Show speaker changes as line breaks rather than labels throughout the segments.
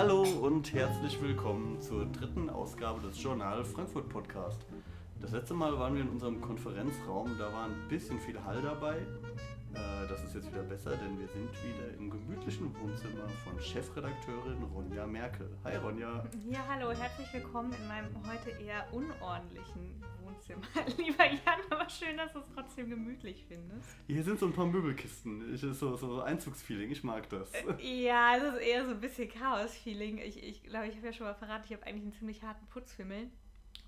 Hallo und herzlich willkommen zur dritten Ausgabe des Journal Frankfurt Podcast. Das letzte Mal waren wir in unserem Konferenzraum, da war ein bisschen viel Hall dabei. Äh, das ist jetzt wieder besser, denn wir sind wieder im gemütlichen Wohnzimmer von Chefredakteurin Ronja Merkel. Hi Ronja.
Ja, hallo, herzlich willkommen in meinem heute eher unordentlichen Wohnzimmer. Lieber Jan, aber schön, dass du es trotzdem gemütlich findest.
Hier sind so ein paar Möbelkisten. Ich, ist so, so Einzugsfeeling, ich mag das.
Äh, ja, es ist eher so ein bisschen Chaos-Feeling. Ich glaube, ich, glaub, ich habe ja schon mal verraten, ich habe eigentlich einen ziemlich harten Putzfimmel.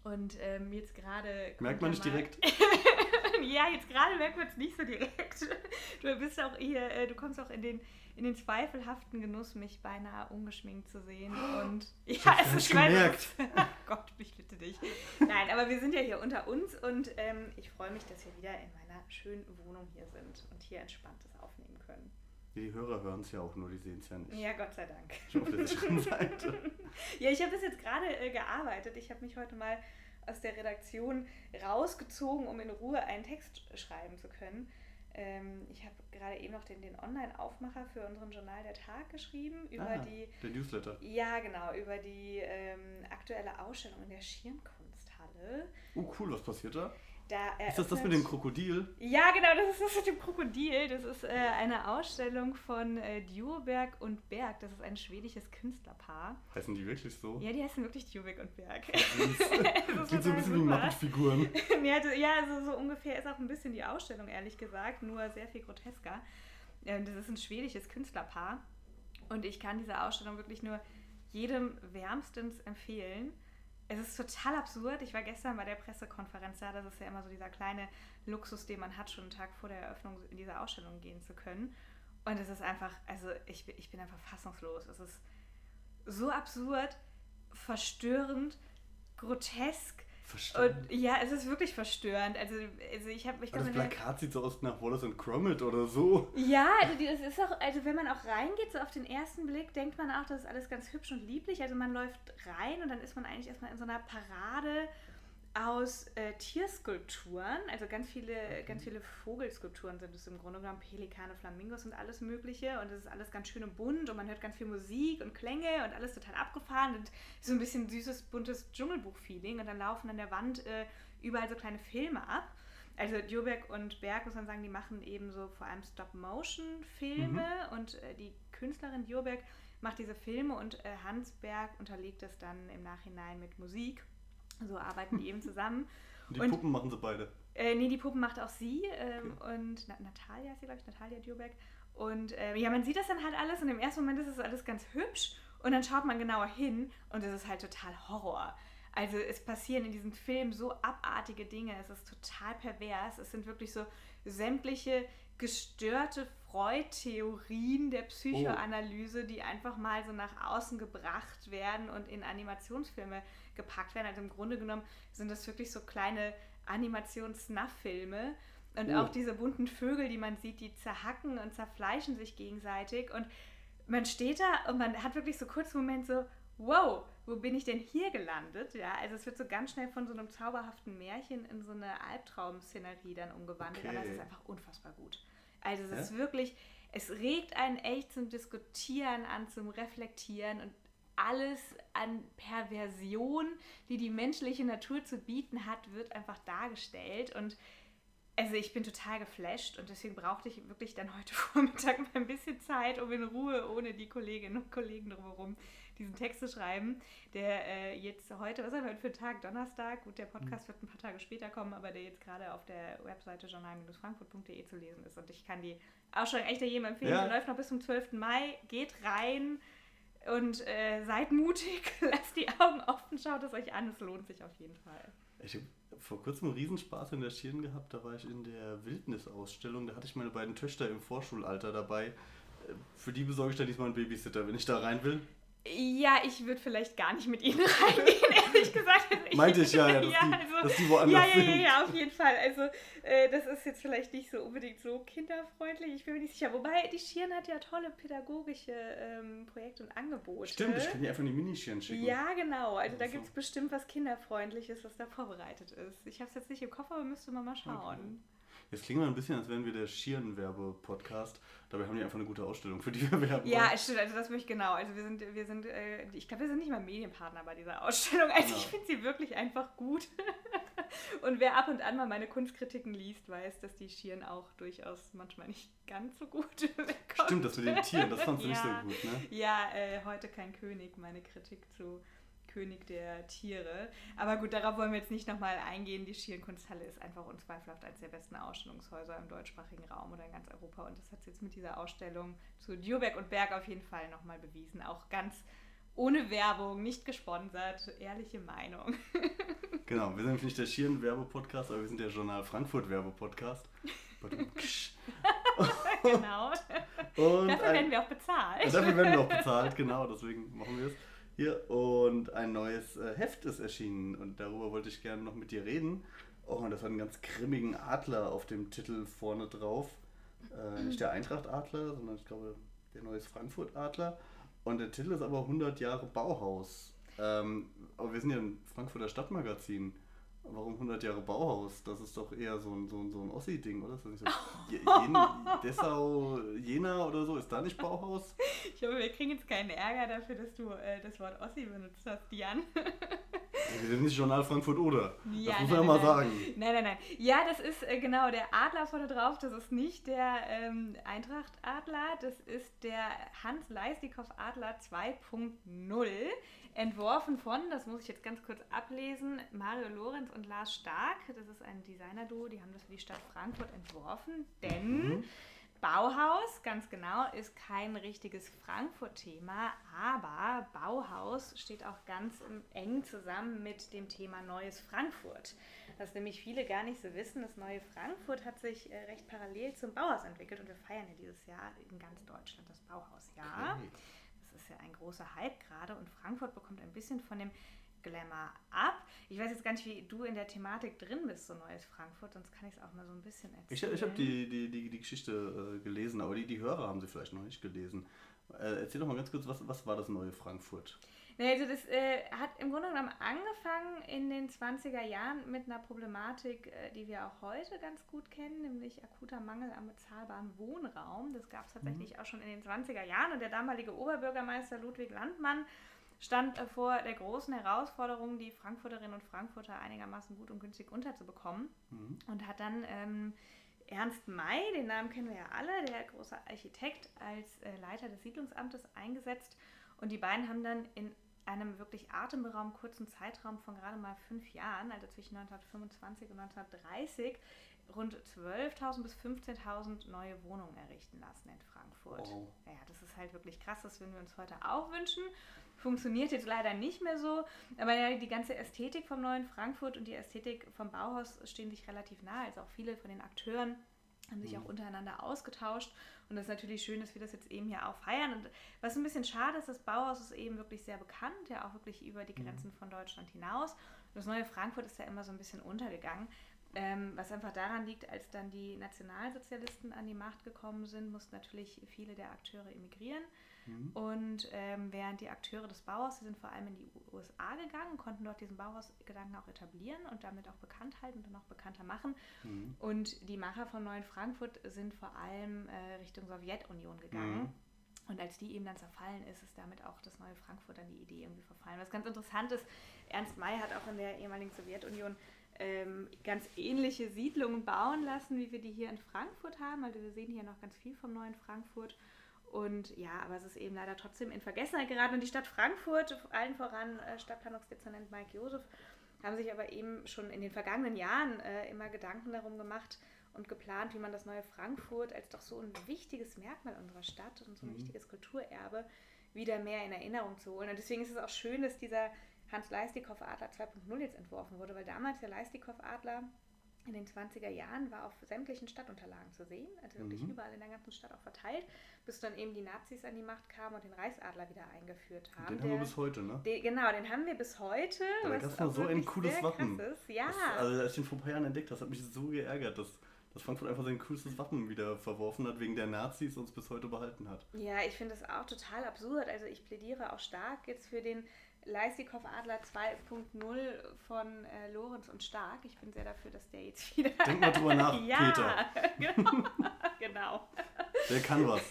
Und ähm, jetzt gerade.
Merkt man nicht direkt?
ja, jetzt gerade merkt man es nicht so direkt. Du bist auch hier, äh, du kommst auch in den, in den zweifelhaften Genuss, mich beinahe ungeschminkt zu sehen. Und
ja, es ist gemerkt.
Gott, ich bitte dich. Nein, aber wir sind ja hier unter uns und ähm, ich freue mich, dass wir wieder in meiner schönen Wohnung hier sind und hier entspanntes aufnehmen können.
Die Hörer hören es ja auch nur, die sehen es ja nicht.
Ja, Gott sei Dank.
Ich auf der sicheren Seite.
ja, ich habe bis jetzt gerade äh, gearbeitet. Ich habe mich heute mal aus der Redaktion rausgezogen, um in Ruhe einen Text schreiben zu können. Ähm, ich habe gerade eben noch den, den Online-Aufmacher für unseren Journal der Tag geschrieben über
ah,
die.
Der Newsletter.
Ja, genau, über die ähm, aktuelle Ausstellung in der Schirnkunsthalle.
Oh, cool, was passiert da?
Da
ist das das mit dem Krokodil?
Ja, genau, das ist das mit dem Krokodil. Das ist äh, eine Ausstellung von äh, Djurberg und Berg. Das ist ein schwedisches Künstlerpaar.
Heißen die wirklich so?
Ja, die heißen wirklich Djurberg und Berg.
das sieht so ein bisschen wie Muppet-Figuren.
ja, also so ungefähr ist auch ein bisschen die Ausstellung, ehrlich gesagt, nur sehr viel grotesker. Ähm, das ist ein schwedisches Künstlerpaar. Und ich kann diese Ausstellung wirklich nur jedem wärmstens empfehlen es ist total absurd. Ich war gestern bei der Pressekonferenz da. Das ist ja immer so dieser kleine Luxus, den man hat, schon einen Tag vor der Eröffnung in diese Ausstellung gehen zu können. Und es ist einfach, also ich, ich bin einfach fassungslos. Es ist so absurd, verstörend, grotesk und, ja, es ist wirklich verstörend. Also, also ich habe
mich. Das Plakat sieht so aus nach Wallace und Gromit oder so.
Ja, also es ist auch, also wenn man auch reingeht, so auf den ersten Blick, denkt man auch, das ist alles ganz hübsch und lieblich. Also man läuft rein und dann ist man eigentlich erstmal in so einer Parade aus äh, Tierskulpturen, also ganz viele, ganz viele Vogelskulpturen sind es im Grunde genommen, Pelikane, Flamingos und alles Mögliche und es ist alles ganz schön und bunt und man hört ganz viel Musik und Klänge und alles total abgefahren und so ein bisschen süßes, buntes Dschungelbuch-Feeling und dann laufen an der Wand äh, überall so kleine Filme ab. Also Djurbeck und Berg, muss man sagen, die machen eben so vor allem Stop-Motion-Filme mhm. und äh, die Künstlerin Djurbeck macht diese Filme und äh, Hans Berg unterlegt das dann im Nachhinein mit Musik. So arbeiten die eben zusammen.
Und die und, Puppen machen sie beide?
Äh, nee, die Puppen macht auch sie ähm, okay. und Na Natalia ist sie, glaube ich, Natalia Dürbeck. Und äh, ja, man sieht das dann halt alles und im ersten Moment ist es alles ganz hübsch und dann schaut man genauer hin und es ist halt total Horror. Also es passieren in diesem Film so abartige Dinge, es ist total pervers, es sind wirklich so sämtliche gestörte Freud-Theorien der Psychoanalyse, oh. die einfach mal so nach außen gebracht werden und in Animationsfilme gepackt werden. Also im Grunde genommen sind das wirklich so kleine Animations-Snuff-Filme. Und oh. auch diese bunten Vögel, die man sieht, die zerhacken und zerfleischen sich gegenseitig. Und man steht da und man hat wirklich so kurz einen Moment so, wow, wo bin ich denn hier gelandet? Ja, also es wird so ganz schnell von so einem zauberhaften Märchen in so eine Albtraum-Szenerie dann umgewandelt. Okay. Aber es ist einfach unfassbar gut. Also es ja? ist wirklich, es regt einen echt zum Diskutieren an, zum Reflektieren und alles an Perversion, die die menschliche Natur zu bieten hat, wird einfach dargestellt. Und also ich bin total geflasht und deswegen brauchte ich wirklich dann heute Vormittag mal ein bisschen Zeit, um in Ruhe ohne die Kolleginnen und Kollegen drumherum diesen Text zu schreiben, der äh, jetzt heute, was haben wir heute für einen Tag? Donnerstag, gut, der Podcast wird ein paar Tage später kommen, aber der jetzt gerade auf der Webseite journal-frankfurt.de zu lesen ist und ich kann die auch schon echt jedem empfehlen. Ja. Die läuft noch bis zum 12. Mai, geht rein, und äh, seid mutig, lasst die Augen offen, schaut es euch an, es lohnt sich auf jeden Fall.
Ich habe vor kurzem einen Riesenspaß in der Stirn gehabt, da war ich in der Wildnisausstellung, da hatte ich meine beiden Töchter im Vorschulalter dabei. Äh, für die besorge ich dann diesmal einen Babysitter, wenn ich da rein will.
Ja, ich würde vielleicht gar nicht mit ihnen reingehen, ehrlich gesagt.
Also Meinte ich ja, ja, dass, ja, die, also, dass die woanders
ja, ja. Ja, ja, auf jeden Fall. Also äh, das ist jetzt vielleicht nicht so unbedingt so kinderfreundlich, ich bin mir nicht sicher. Wobei, die Schirn hat ja tolle pädagogische ähm, Projekte und Angebote.
Stimmt, ich kann dir einfach die Minischirn schicken.
Ja, genau. Also da gibt es bestimmt was Kinderfreundliches, was da vorbereitet ist. Ich habe es jetzt nicht im Kopf, aber müsste man mal schauen. Okay.
Jetzt klingen wir ein bisschen, als wären wir der Schirnwerbe-Podcast. Dabei haben die einfach eine gute Ausstellung, für die wir werben.
Ja, stimmt, also das möchte ich genau. Also wir sind, wir sind, äh, ich glaube, wir sind nicht mal Medienpartner bei dieser Ausstellung. Also genau. ich finde sie wirklich einfach gut. Und wer ab und an mal meine Kunstkritiken liest, weiß, dass die Schieren auch durchaus manchmal nicht ganz so gut wegkommt.
Stimmt, das mit den Tieren, das fandst du ja. nicht so gut, ne?
Ja, äh, heute kein König, meine Kritik zu König der Tiere. Aber gut, darauf wollen wir jetzt nicht nochmal eingehen. Die Schierenkunsthalle ist einfach unzweifelhaft eines der besten Ausstellungshäuser im deutschsprachigen Raum oder in ganz Europa. Und das hat es jetzt mit dieser Ausstellung zu Dürbeck und Berg auf jeden Fall nochmal bewiesen. Auch ganz ohne Werbung, nicht gesponsert, ehrliche Meinung.
genau, wir sind nicht der Schieren-Werbepodcast, aber wir sind der Journal Frankfurt-Werbepodcast.
genau. Und dafür werden wir auch bezahlt.
Dafür werden wir auch bezahlt, genau, deswegen machen wir es hier. Und ein neues äh, Heft ist erschienen und darüber wollte ich gerne noch mit dir reden. Oh, und das hat einen ganz grimmigen Adler auf dem Titel vorne drauf. Äh, nicht der Eintracht-Adler, sondern ich glaube der neues Frankfurt-Adler. Und der Titel ist aber 100 Jahre Bauhaus. Ähm, aber wir sind ja ein Frankfurter Stadtmagazin. Warum 100 Jahre Bauhaus? Das ist doch eher so ein, so ein, so ein Ossi-Ding, oder? Ist das nicht so? Jen, Dessau, Jena oder so? Ist da nicht Bauhaus?
Ich hoffe, wir kriegen jetzt keinen Ärger dafür, dass du äh, das Wort Ossi benutzt hast, Jan.
wir sind nicht Journal Frankfurt oder.
Ja,
das muss
man ja
mal nein. sagen.
Nein, nein, nein. Ja, das ist äh, genau der Adler vorne drauf. Das ist nicht der ähm, Eintracht-Adler. Das ist der Hans Leistikow-Adler 2.0 entworfen von, das muss ich jetzt ganz kurz ablesen, Mario Lorenz und Lars Stark. Das ist ein Designer-Duo, die haben das für die Stadt Frankfurt entworfen, denn mhm. Bauhaus, ganz genau, ist kein richtiges Frankfurt-Thema, aber Bauhaus steht auch ganz eng zusammen mit dem Thema Neues Frankfurt. Was nämlich viele gar nicht so wissen, das neue Frankfurt hat sich äh, recht parallel zum Bauhaus entwickelt und wir feiern ja dieses Jahr in ganz Deutschland das Bauhausjahr. Okay ja ein großer Hype gerade und Frankfurt bekommt ein bisschen von dem Glamour ab. Ich weiß jetzt gar nicht, wie du in der Thematik drin bist, so neues Frankfurt, sonst kann ich es auch mal so ein bisschen erzählen.
Ich, ich habe die, die, die, die Geschichte äh, gelesen, aber die, die Hörer haben sie vielleicht noch nicht gelesen. Äh, erzähl doch mal ganz kurz, was, was war das neue Frankfurt?
Nee, also das äh, hat im Grunde genommen angefangen in den 20er Jahren mit einer Problematik, äh, die wir auch heute ganz gut kennen, nämlich akuter Mangel am bezahlbaren Wohnraum. Das gab es tatsächlich mhm. auch schon in den 20er Jahren und der damalige Oberbürgermeister Ludwig Landmann stand äh, vor der großen Herausforderung, die Frankfurterinnen und Frankfurter einigermaßen gut und günstig unterzubekommen mhm. und hat dann ähm, Ernst May, den Namen kennen wir ja alle, der große Architekt, als äh, Leiter des Siedlungsamtes eingesetzt. Und die beiden haben dann in einem wirklich atemberaubend kurzen Zeitraum von gerade mal fünf Jahren, also zwischen 1925 und 1930, rund 12.000 bis 15.000 neue Wohnungen errichten lassen in Frankfurt. Oh. Ja, das ist halt wirklich krass, das würden wir uns heute auch wünschen. Funktioniert jetzt leider nicht mehr so, aber ja, die ganze Ästhetik vom neuen Frankfurt und die Ästhetik vom Bauhaus stehen sich relativ nah. Also auch viele von den Akteuren haben sich auch mhm. untereinander ausgetauscht. Und das ist natürlich schön, dass wir das jetzt eben hier auch feiern. Und was ein bisschen schade ist, das Bauhaus ist eben wirklich sehr bekannt, ja auch wirklich über die mhm. Grenzen von Deutschland hinaus. Und das neue Frankfurt ist ja immer so ein bisschen untergegangen. Ähm, was einfach daran liegt, als dann die Nationalsozialisten an die Macht gekommen sind, mussten natürlich viele der Akteure emigrieren. Mhm. Und ähm, während die Akteure des Bauhaus, die sind vor allem in die USA gegangen, konnten dort diesen Bauhausgedanken auch etablieren und damit auch bekannt halten und noch bekannter machen. Mhm. Und die Macher von Neuen Frankfurt sind vor allem äh, Richtung Sowjetunion gegangen. Mhm. Und als die eben dann zerfallen ist, ist damit auch das neue Frankfurt an die Idee irgendwie verfallen. Was ganz interessant ist, Ernst May hat auch in der ehemaligen Sowjetunion ähm, ganz ähnliche Siedlungen bauen lassen, wie wir die hier in Frankfurt haben. Also wir sehen hier noch ganz viel vom neuen Frankfurt. Und ja, aber es ist eben leider trotzdem in Vergessenheit geraten. Und die Stadt Frankfurt, allen voran äh, Stadtplanungsdezernent Mike Josef, haben sich aber eben schon in den vergangenen Jahren äh, immer Gedanken darum gemacht und geplant, wie man das neue Frankfurt als doch so ein wichtiges Merkmal unserer Stadt und so ein mhm. wichtiges Kulturerbe wieder mehr in Erinnerung zu holen. Und deswegen ist es auch schön, dass dieser Hans Leistikow-Adler 2.0 jetzt entworfen wurde, weil damals der Leistikow-Adler in den 20er Jahren war auf sämtlichen Stadtunterlagen zu sehen, also wirklich mhm. überall in der ganzen Stadt auch verteilt, bis dann eben die Nazis an die Macht kamen und den Reichsadler wieder eingeführt haben.
Den haben wir bis heute, ne?
Den, genau, den haben wir bis heute.
Ja, das ist so ein cooles Wappen.
Ja.
Das, also als ich den vor ein paar Jahren entdeckt habe, hat mich so geärgert, dass dass Frankfurt einfach sein coolstes Wappen wieder verworfen hat, wegen der Nazis und es bis heute behalten hat.
Ja, ich finde das auch total absurd. Also ich plädiere auch stark jetzt für den Leisikov Adler 2.0 von äh, Lorenz und Stark. Ich bin sehr dafür, dass der jetzt wieder.
Denk mal drüber nach,
ja, Peter. genau.
Der kann was.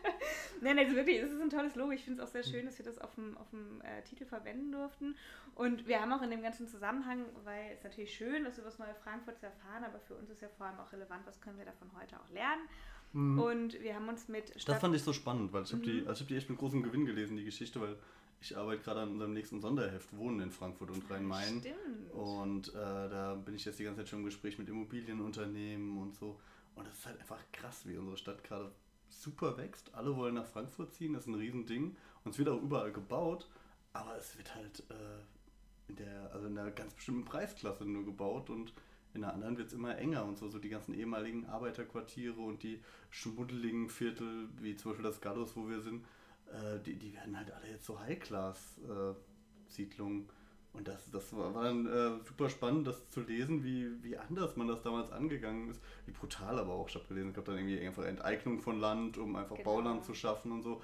Nein, also wirklich, es ist ein tolles Logo. Ich finde es auch sehr schön, dass wir das auf dem, auf dem äh, Titel verwenden durften. Und wir haben auch in dem ganzen Zusammenhang, weil es natürlich schön ist, über das neue Frankfurt zu erfahren, aber für uns ist ja vor allem auch relevant, was können wir davon heute auch lernen. Mhm. Und wir haben uns mit.
Stadt das fand ich so spannend, weil ich habe die, mhm. also hab die echt mit großem Gewinn gelesen, die Geschichte, weil ich arbeite gerade an unserem nächsten Sonderheft Wohnen in Frankfurt und Rhein-Main.
Stimmt.
Und äh, da bin ich jetzt die ganze Zeit schon im Gespräch mit Immobilienunternehmen und so. Und es ist halt einfach krass, wie unsere Stadt gerade super wächst. Alle wollen nach Frankfurt ziehen, das ist ein Riesending. Und es wird auch überall gebaut, aber es wird halt äh, in, der, also in einer ganz bestimmten Preisklasse nur gebaut und in der anderen wird es immer enger und so, so die ganzen ehemaligen Arbeiterquartiere und die schmuddeligen Viertel, wie zum Beispiel das Gallus, wo wir sind, äh, die, die werden halt alle jetzt so High-Class-Siedlungen. Und das, das war, war dann äh, super spannend, das zu lesen, wie, wie anders man das damals angegangen ist. Wie brutal aber auch. Ich habe gelesen, es gab dann irgendwie einfach Enteignung von Land, um einfach genau. Bauland zu schaffen und so.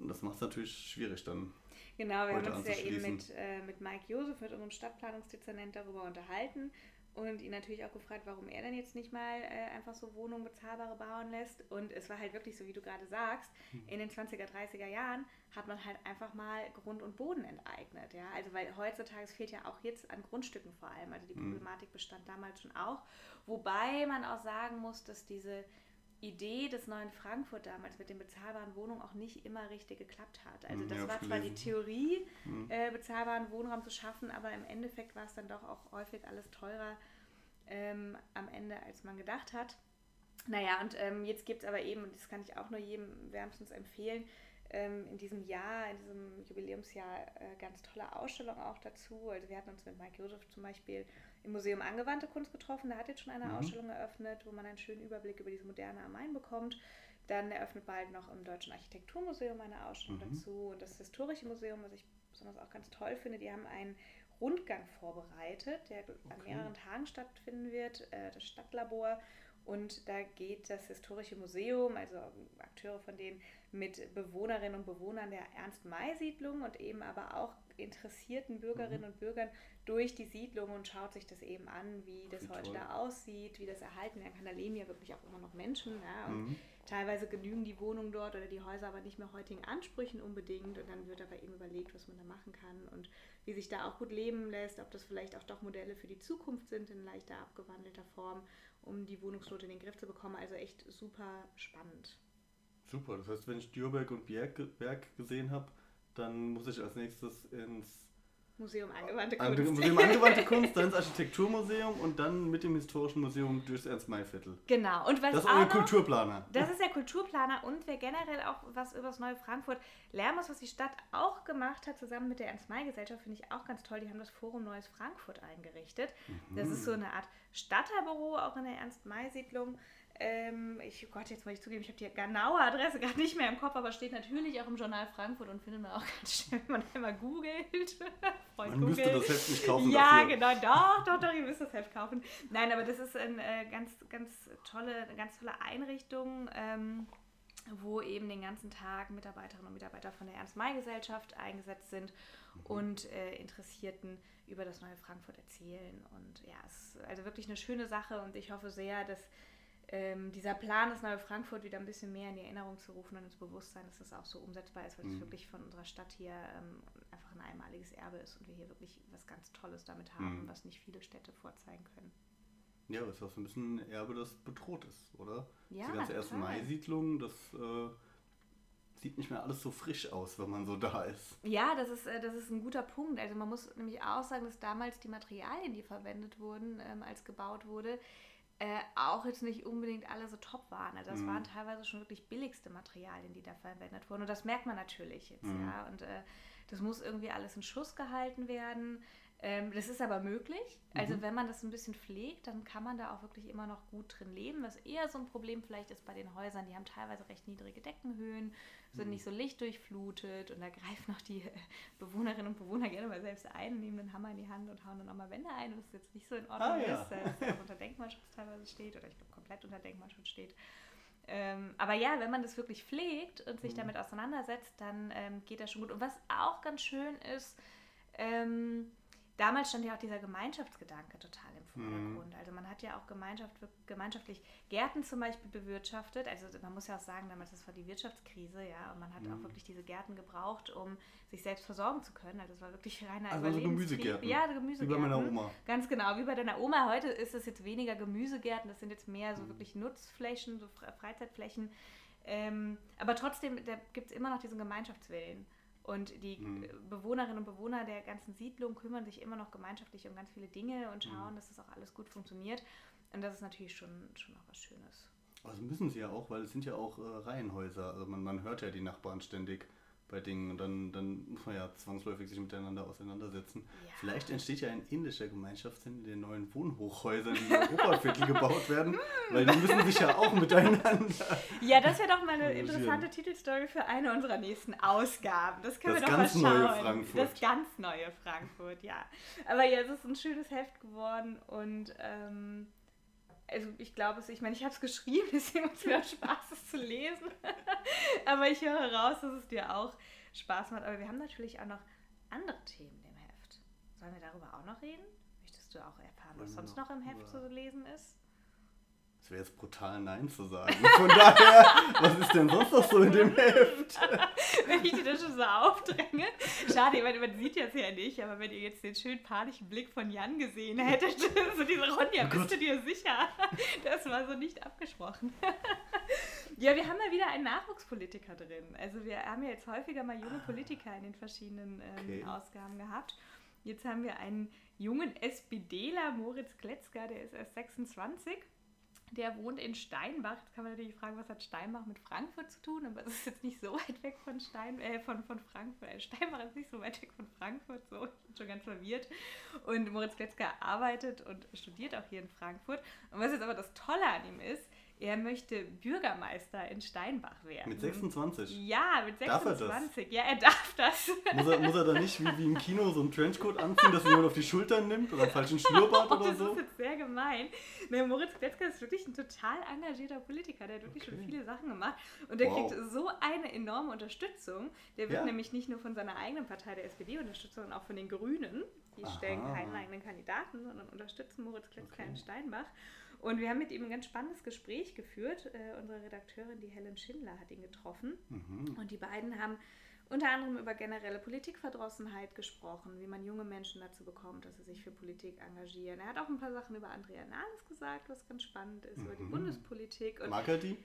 Und das macht es natürlich schwierig dann.
Genau, wir haben uns ja eben mit, äh, mit Mike Josef, mit unserem Stadtplanungsdezernent, darüber unterhalten und ihn natürlich auch gefragt, warum er denn jetzt nicht mal äh, einfach so Wohnungen bezahlbare bauen lässt. Und es war halt wirklich so, wie du gerade sagst, hm. in den 20er, 30er Jahren hat man halt einfach mal Grund und Boden enteignet. Ja? Also weil heutzutage, es fehlt ja auch jetzt an Grundstücken vor allem. Also die hm. Problematik bestand damals schon auch. Wobei man auch sagen muss, dass diese Idee des neuen Frankfurt damals mit den bezahlbaren Wohnungen auch nicht immer richtig geklappt hat. Also hm, das ja, war zwar die Theorie, mhm. äh, bezahlbaren Wohnraum zu schaffen, aber im Endeffekt war es dann doch auch häufig alles teurer ähm, am Ende, als man gedacht hat. Naja, und ähm, jetzt gibt es aber eben, und das kann ich auch nur jedem wärmstens empfehlen, ähm, in diesem Jahr, in diesem Jubiläumsjahr, äh, ganz tolle Ausstellungen auch dazu. Also wir hatten uns mit Mike Josef zum Beispiel im Museum Angewandte Kunst getroffen. Da hat jetzt schon eine mhm. Ausstellung eröffnet, wo man einen schönen Überblick über diese moderne am Main bekommt. Dann eröffnet bald noch im Deutschen Architekturmuseum eine Ausstellung mhm. dazu. Und das Historische Museum, was ich besonders auch ganz toll finde, die haben einen Rundgang vorbereitet, der okay. an mehreren Tagen stattfinden wird, äh, das Stadtlabor. Und da geht das Historische Museum, also Akteure von denen, mit Bewohnerinnen und Bewohnern der Ernst-May-Siedlung und eben aber auch interessierten Bürgerinnen mhm. und Bürgern durch die Siedlung und schaut sich das eben an, wie das heute toll. da aussieht, wie das erhalten werden kann. Da leben ja wirklich auch immer noch Menschen. Ja, und mhm. teilweise genügen die Wohnungen dort oder die Häuser aber nicht mehr heutigen Ansprüchen unbedingt. Und dann wird aber eben überlegt, was man da machen kann und wie sich da auch gut leben lässt, ob das vielleicht auch doch Modelle für die Zukunft sind in leichter abgewandelter Form, um die Wohnungsnot in den Griff zu bekommen. Also echt super spannend.
Super, das heißt, wenn ich Dürberg und Berg gesehen habe, dann muss ich als nächstes ins
Museum Angewandte Kunst.
Museum Angewandte Kunst, dann ins Architekturmuseum und dann mit dem Historischen Museum durchs Ernst-May-Viertel.
Genau. Und was
das ist euer Kulturplaner.
Das ist der Kulturplaner und wer generell auch was über das neue Frankfurt lernen muss, was die Stadt auch gemacht hat, zusammen mit der Ernst-May-Gesellschaft, finde ich auch ganz toll. Die haben das Forum Neues Frankfurt eingerichtet. Mhm. Das ist so eine Art Stadtteilbüro auch in der Ernst-May-Siedlung. Ähm, ich, oh Gott, jetzt muss ich zugeben, ich habe die genaue Adresse gar nicht mehr im Kopf, aber steht natürlich auch im Journal Frankfurt und findet man auch ganz schnell, wenn man einmal googelt.
man googelt. müsste das Heft nicht kaufen
Ja, dafür. genau, doch, doch, doch, ihr müsst das Heft kaufen. Nein, aber das ist eine äh, ganz, ganz tolle, eine ganz tolle Einrichtung. Ähm, wo eben den ganzen Tag Mitarbeiterinnen und Mitarbeiter von der Ernst-May-Gesellschaft eingesetzt sind mhm. und äh, Interessierten über das neue Frankfurt erzählen. Und ja, es ist also wirklich eine schöne Sache und ich hoffe sehr, dass ähm, dieser Plan, das neue Frankfurt wieder ein bisschen mehr in die Erinnerung zu rufen und ins Bewusstsein, dass das auch so umsetzbar ist, weil es mhm. wirklich von unserer Stadt hier ähm, einfach ein einmaliges Erbe ist und wir hier wirklich was ganz Tolles damit haben, mhm. was nicht viele Städte vorzeigen können.
Ja, aber es ist auch so ein bisschen ein Erbe, das bedroht ist, oder? Ja, Die ganze erste Mai-Siedlung, das äh, sieht nicht mehr alles so frisch aus, wenn man so da ist.
Ja, das ist, äh, das ist ein guter Punkt. Also man muss nämlich auch sagen, dass damals die Materialien, die verwendet wurden, ähm, als gebaut wurde, äh, auch jetzt nicht unbedingt alle so top waren. Also das mhm. waren teilweise schon wirklich billigste Materialien, die da verwendet wurden. Und das merkt man natürlich jetzt, mhm. ja. Und äh, das muss irgendwie alles in Schuss gehalten werden. Ähm, das ist aber möglich. Also mhm. wenn man das ein bisschen pflegt, dann kann man da auch wirklich immer noch gut drin leben. Was eher so ein Problem vielleicht ist bei den Häusern, die haben teilweise recht niedrige Deckenhöhen, sind mhm. nicht so lichtdurchflutet und da greifen auch die Bewohnerinnen und Bewohner gerne mal selbst ein, nehmen den Hammer in die Hand und hauen dann auch mal Wände ein, was jetzt nicht so in Ordnung ah, ja. ist, dass es auch unter Denkmalschutz teilweise steht oder ich glaube komplett unter Denkmalschutz steht. Ähm, aber ja, wenn man das wirklich pflegt und sich mhm. damit auseinandersetzt, dann ähm, geht das schon gut. Und was auch ganz schön ist, Ähm, damals stand ja auch dieser Gemeinschaftsgedanke total im Vordergrund. Mhm. Also man hat ja auch Gemeinschaft, gemeinschaftlich Gärten zum Beispiel bewirtschaftet. Also man muss ja auch sagen, damals das war die Wirtschaftskrise, ja, und man hat mhm. auch wirklich diese Gärten gebraucht, um sich selbst versorgen zu können. Also es war wirklich reiner
also so Gemüsegärten.
Ja, Gemüsegärten.
Wie bei meiner Oma.
Ganz genau, wie bei deiner Oma. Heute ist es jetzt weniger Gemüsegärten, das sind jetzt mehr so mhm. wirklich Nutzflächen, so Freizeitflächen. Ähm, aber trotzdem, da gibt es immer noch diesen Gemeinschaftswillen. Und die mhm. Bewohnerinnen und Bewohner der ganzen Siedlung kümmern sich immer noch gemeinschaftlich um ganz viele Dinge und schauen, mhm. dass das auch alles gut funktioniert. Und das ist natürlich schon, schon auch was Schönes.
Also müssen sie ja auch, weil es sind ja auch äh, Reihenhäuser. Also man, man hört ja die Nachbarn ständig bei Dingen. Und dann, dann muss man ja zwangsläufig sich miteinander auseinandersetzen. Ja. Vielleicht entsteht ja ein ähnlicher Gemeinschaftssinn in den neuen Wohnhochhäusern, die in Europaviertel gebaut werden, weil die müssen sich ja auch miteinander.
Ja, das wäre doch mal eine interessante Titelstory für eine unserer nächsten Ausgaben. Das können
das
wir doch
ganz
mal schauen.
Neue Frankfurt.
Das ganz neue Frankfurt, ja. Aber ja, es ist ein schönes Heft geworden und ähm, also ich glaube es, ich meine, ich habe es geschrieben, deswegen macht es mir auch Spaß, es zu lesen. Aber ich höre raus, dass es dir auch Spaß macht. Aber wir haben natürlich auch noch andere Themen im Heft. Sollen wir darüber auch noch reden? Möchtest du auch erfahren, was sonst noch im Heft zu lesen ist?
Es wäre jetzt brutal, Nein zu sagen. Von daher, was ist denn sonst noch so in dem Heft?
wenn ich dir das schon so aufdränge. Schade, meine, man sieht das ja nicht, aber wenn ihr jetzt den schönen panischen Blick von Jan gesehen hättet, so diese Ronja, oh bist du dir sicher? Das war so nicht abgesprochen. ja, wir haben mal wieder einen Nachwuchspolitiker drin. Also wir haben ja jetzt häufiger mal junge Politiker in den verschiedenen ähm, okay. Ausgaben gehabt. Jetzt haben wir einen jungen SPDler, Moritz Kletzger, der ist erst 26 der wohnt in Steinbach. Jetzt kann man natürlich fragen, was hat Steinbach mit Frankfurt zu tun, aber es ist jetzt nicht so weit weg von, Stein, äh, von, von Frankfurt. Äh, Steinbach ist nicht so weit weg von Frankfurt, so, ich bin schon ganz verwirrt. Und Moritz Kletzger arbeitet und studiert auch hier in Frankfurt. Und was jetzt aber das Tolle an ihm ist, er möchte Bürgermeister in Steinbach werden.
Mit 26?
Ja, mit 26.
Darf er das?
Ja, er darf das.
Muss er, muss er dann nicht wie, wie im Kino so einen Trenchcoat anziehen, dass jemand auf die Schultern nimmt oder einen falschen Schnurrbart
oh,
oder so?
Das ist jetzt sehr gemein. Nee, Moritz Kletzger ist wirklich ein total engagierter Politiker. Der hat wirklich okay. schon viele Sachen gemacht. Und der wow. kriegt so eine enorme Unterstützung. Der wird ja. nämlich nicht nur von seiner eigenen Partei, der SPD, unterstützt, sondern auch von den Grünen. Die Aha. stellen keinen eigenen Kandidaten, sondern unterstützen Moritz Kletzger okay. in Steinbach. Und wir haben mit ihm ein ganz spannendes Gespräch geführt. Äh, unsere Redakteurin, die Helen Schindler, hat ihn getroffen. Mhm. Und die beiden haben unter anderem über generelle Politikverdrossenheit gesprochen, wie man junge Menschen dazu bekommt, dass sie sich für Politik engagieren. Er hat auch ein paar Sachen über Andrea Nahles gesagt, was ganz spannend ist, mhm. über die mhm. Bundespolitik.
Und Mag er die?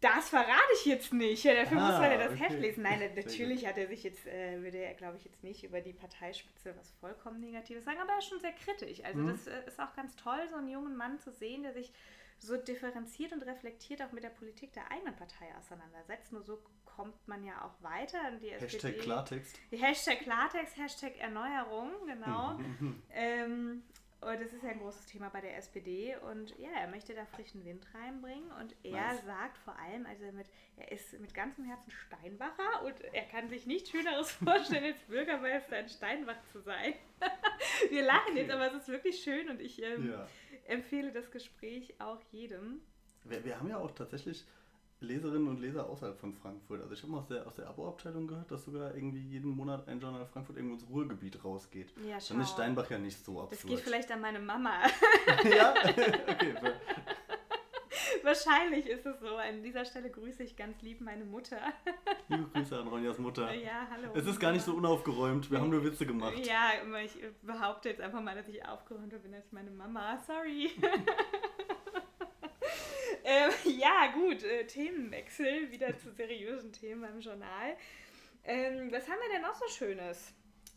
Das verrate ich jetzt nicht. Ja, dafür ah, muss man ja das okay. Heft lesen. Nein, natürlich hat er sich jetzt, äh, würde er, glaube ich, jetzt nicht über die Parteispitze was vollkommen Negatives sagen, aber er ist schon sehr kritisch. Also mhm. das äh, ist auch ganz toll, so einen jungen Mann zu sehen, der sich so differenziert und reflektiert auch mit der Politik der eigenen Partei auseinandersetzt. Nur so kommt man ja auch weiter. Die
Hashtag Klartext.
Hashtag Klartext, Hashtag Erneuerung, genau. Ähm, und das ist ja ein großes Thema bei der SPD und ja, er möchte da frischen Wind reinbringen und er nice. sagt vor allem, also mit, er ist mit ganzem Herzen Steinbacher und er kann sich nichts Schöneres vorstellen, als Bürgermeister in Steinbach zu sein. Wir lachen okay. jetzt, aber es ist wirklich schön und ich ähm, ja. empfehle das Gespräch auch jedem.
Wir, wir haben ja auch tatsächlich Leserinnen und Leser außerhalb von Frankfurt. Also ich habe mal aus der, aus der Abo-Abteilung gehört, dass sogar irgendwie jeden Monat ein Journal Frankfurt irgendwo ins Ruhrgebiet rausgeht.
Ja,
schau. Dann ist Steinbach ja nicht so absurd.
Das geht vielleicht an meine Mama.
ja? Okay.
Wahrscheinlich ist es so. An dieser Stelle grüße ich ganz lieb meine Mutter.
Liebe Grüße an Ronjas Mutter.
Ja, hallo.
Es ist gar nicht so unaufgeräumt. Wir haben nur Witze gemacht.
Ja, ich behaupte jetzt einfach mal, dass ich aufgeräumt bin als meine Mama. Sorry. Ähm, ja, gut, äh, Themenwechsel, wieder zu seriösen Themen beim Journal. Ähm, was haben wir denn noch so Schönes?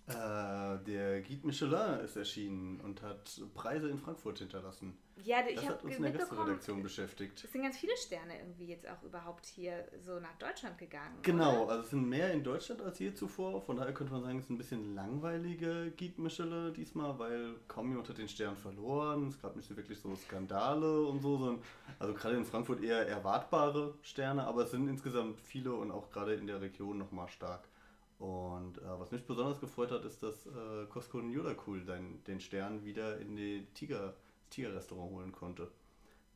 Äh, der Guide Michelin ist erschienen und hat Preise in Frankfurt hinterlassen.
Ja,
das hat uns in der Gastredaktion beschäftigt.
Es sind ganz viele Sterne irgendwie jetzt auch überhaupt hier so nach Deutschland gegangen.
Genau, oder? also es sind mehr in Deutschland als je zuvor. Von daher könnte man sagen, es ist ein bisschen langweilige Guide Michelin diesmal, weil kaum jemand hat den Stern verloren. Es gab nicht so wirklich so Skandale und so, sondern also gerade in Frankfurt eher erwartbare Sterne, aber es sind insgesamt viele und auch gerade in der Region nochmal stark. Und äh, was mich besonders gefreut hat, ist, dass äh, Costco Nyoda-Cool den Stern wieder in die Tiger, das Tiger-Restaurant holen konnte.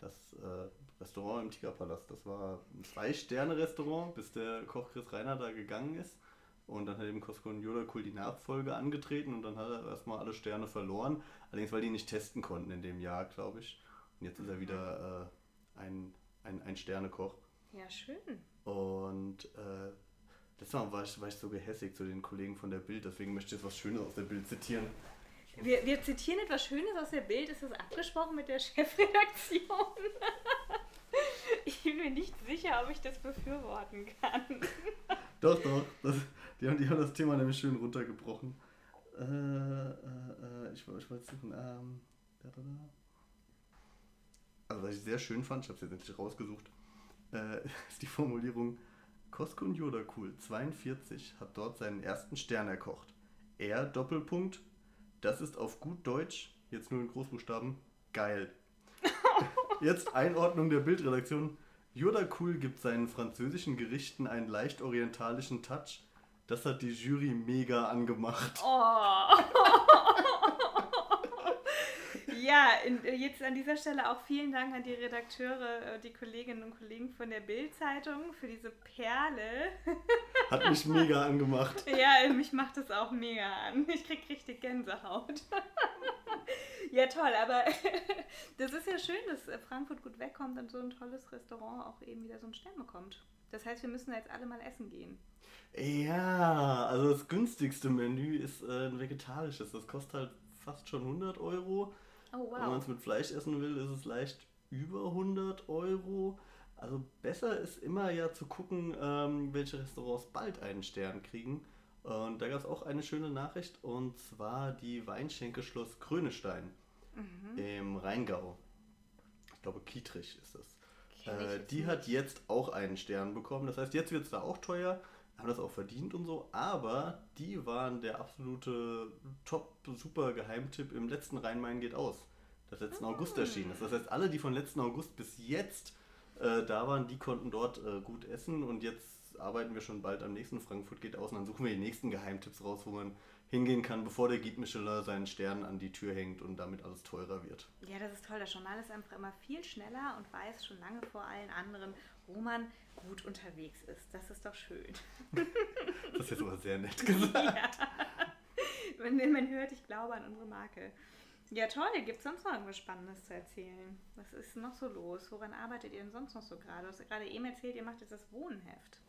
Das äh, Restaurant im Tigerpalast, das war ein Zwei-Sterne-Restaurant, bis der Koch Chris Reiner da gegangen ist. Und dann hat eben Costco cool die Nachfolge angetreten und dann hat er erstmal alle Sterne verloren. Allerdings, weil die nicht testen konnten in dem Jahr, glaube ich. Und jetzt ist er wieder äh, ein, ein, ein Sternekoch.
Ja, schön.
Und Mal war ich, war ich so gehässig zu den Kollegen von der Bild, deswegen möchte ich jetzt was Schönes aus der Bild zitieren.
Wir, wir zitieren etwas Schönes aus der Bild. Ist das abgesprochen mit der Chefredaktion? ich bin mir nicht sicher, ob ich das befürworten kann.
Doch, doch. Das, die, haben, die haben das Thema nämlich schön runtergebrochen. Äh, äh, äh, ich, ich wollte suchen. Ähm, da, da, da. Also, was ich sehr schön fand, ich habe es jetzt nicht rausgesucht, äh, ist die Formulierung: Yoda Cool 42 hat dort seinen ersten Stern erkocht. Er, Doppelpunkt, das ist auf gut Deutsch, jetzt nur in Großbuchstaben, geil. Jetzt Einordnung der Bildredaktion. Yoda Cool gibt seinen französischen Gerichten einen leicht orientalischen Touch. Das hat die Jury mega angemacht.
Oh. ja, in, jetzt an dieser Stelle auch vielen Dank an die Redakteure, äh, die Kolleginnen und Kollegen von der Bild-Zeitung für diese Perle.
Hat mich mega angemacht.
Ja, mich macht es auch mega an. Ich krieg richtig Gänsehaut. Ja, toll, aber das ist ja schön, dass Frankfurt gut wegkommt und so ein tolles Restaurant auch eben wieder so einen Stern bekommt. Das heißt, wir müssen jetzt alle mal essen gehen.
Ja, also das günstigste Menü ist äh, ein vegetarisches. Das kostet halt fast schon 100 Euro.
Oh,
Wenn man
wow.
es mit Fleisch essen will, ist es leicht über 100 Euro. Also besser ist immer ja zu gucken, ähm, welche Restaurants bald einen Stern kriegen. Und da gab es auch eine schöne Nachricht und zwar die Weinschenke Schloss Krönestein
Mhm.
im Rheingau. Ich glaube, Kietrich ist es.
Ich
Äh, die hat jetzt auch einen Stern bekommen. Das heißt, jetzt wird es da auch teuer, haben das auch verdient und so. Aber die waren der absolute Top-Super-Geheimtipp im letzten Rhein-Main geht aus. Das letzten August erschienen ist. Das heißt, alle, die von letzten August bis jetzt äh, da waren, die konnten dort äh, gut essen. Und jetzt arbeiten wir schon bald am nächsten Frankfurt geht aus. Und dann suchen wir die nächsten Geheimtipps raus, wo man hingehen kann, bevor der Guide Michelin seinen Stern an die Tür hängt und damit alles teurer wird.
Ja, das ist toll. Das Journal ist einfach immer viel schneller und weiß schon lange vor allen anderen, wo man gut unterwegs ist. Das ist doch schön.
Das ist jetzt aber sehr nett gesagt.
ja. Wenn man hört, ich glaube an unsere Marke. Ja, toll. Gibt es sonst noch irgendwas Spannendes zu erzählen? Was ist noch so los? Woran arbeitet ihr denn sonst noch so gerade? Du hast gerade eben erzählt, ihr macht jetzt das Wohnheft.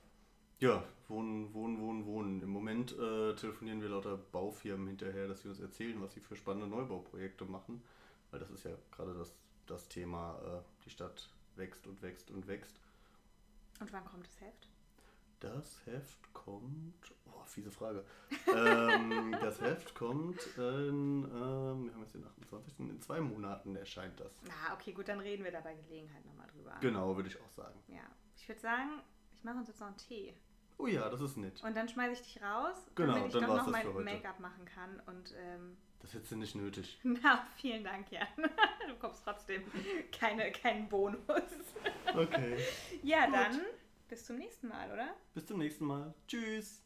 Ja, wohnen, wohnen, wohnen, wohnen. Im Moment äh, telefonieren wir lauter Baufirmen hinterher, dass sie uns erzählen, was sie für spannende Neubauprojekte machen. Weil das ist ja gerade das, das Thema, äh, die Stadt wächst und wächst und wächst.
Und wann kommt das Heft?
Das Heft kommt. Oh, fiese Frage. ähm, das Heft kommt in. Ähm, wir haben jetzt den 28. In zwei Monaten erscheint das.
Na, okay, gut, dann reden wir da bei Gelegenheit nochmal drüber.
Genau, würde ich auch sagen.
Ja. Ich würde sagen, ich mache uns jetzt noch einen Tee.
Oh ja, das ist nett.
Und dann schmeiße ich dich raus,
Genau,
damit ich
dann
doch
war's
noch mein. Make-up machen kann. Und ähm,
Das hättest du nicht nötig.
na, vielen Dank, Jan. Du bekommst trotzdem keine, keinen Bonus.
Okay.
Ja,
Gut.
dann bis zum nächsten Mal, oder?
Bis zum nächsten Mal. Tschüss.